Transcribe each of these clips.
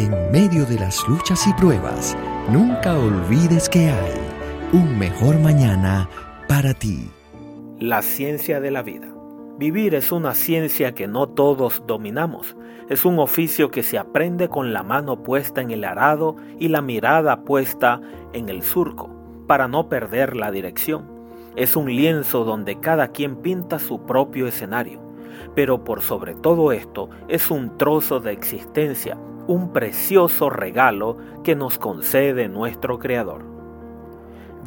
En medio de las luchas y pruebas, nunca olvides que hay un mejor mañana para ti. La ciencia de la vida. Vivir es una ciencia que no todos dominamos. Es un oficio que se aprende con la mano puesta en el arado y la mirada puesta en el surco, para no perder la dirección. Es un lienzo donde cada quien pinta su propio escenario. Pero por sobre todo esto, es un trozo de existencia un precioso regalo que nos concede nuestro Creador.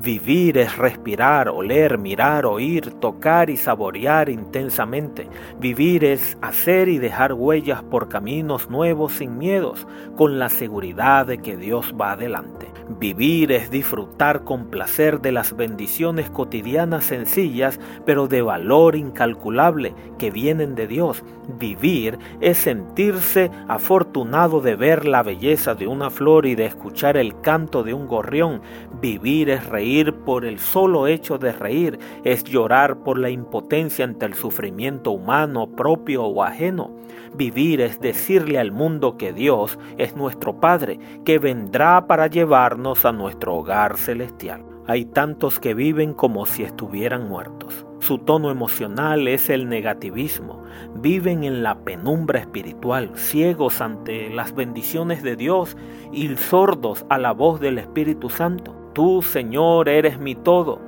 Vivir es respirar, oler, mirar, oír, tocar y saborear intensamente. Vivir es hacer y dejar huellas por caminos nuevos sin miedos, con la seguridad de que Dios va adelante. Vivir es disfrutar con placer de las bendiciones cotidianas sencillas, pero de valor incalculable que vienen de Dios. Vivir es sentirse afortunado de ver la belleza de una flor y de escuchar el canto de un gorrión. Vivir es reír por el solo hecho de reír, es llorar por la impotencia ante el sufrimiento humano propio o ajeno. Vivir es decirle al mundo que Dios es nuestro Padre, que vendrá para llevarnos a nuestro hogar celestial. Hay tantos que viven como si estuvieran muertos. Su tono emocional es el negativismo. Viven en la penumbra espiritual, ciegos ante las bendiciones de Dios y sordos a la voz del Espíritu Santo. Tú, Señor, eres mi todo.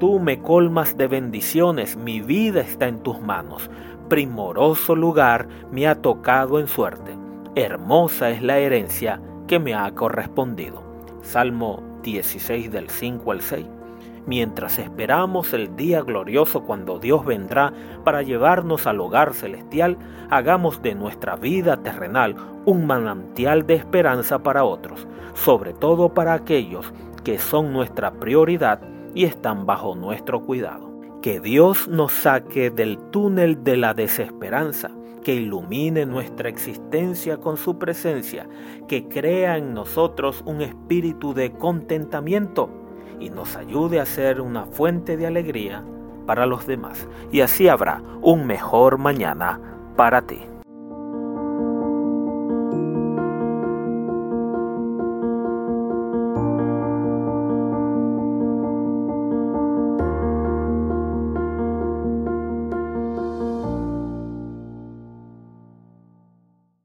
Tú me colmas de bendiciones, mi vida está en tus manos. Primoroso lugar me ha tocado en suerte. Hermosa es la herencia que me ha correspondido. Salmo 16 del 5 al 6. Mientras esperamos el día glorioso cuando Dios vendrá para llevarnos al hogar celestial, hagamos de nuestra vida terrenal un manantial de esperanza para otros, sobre todo para aquellos que son nuestra prioridad y están bajo nuestro cuidado. Que Dios nos saque del túnel de la desesperanza, que ilumine nuestra existencia con su presencia, que crea en nosotros un espíritu de contentamiento y nos ayude a ser una fuente de alegría para los demás. Y así habrá un mejor mañana para ti.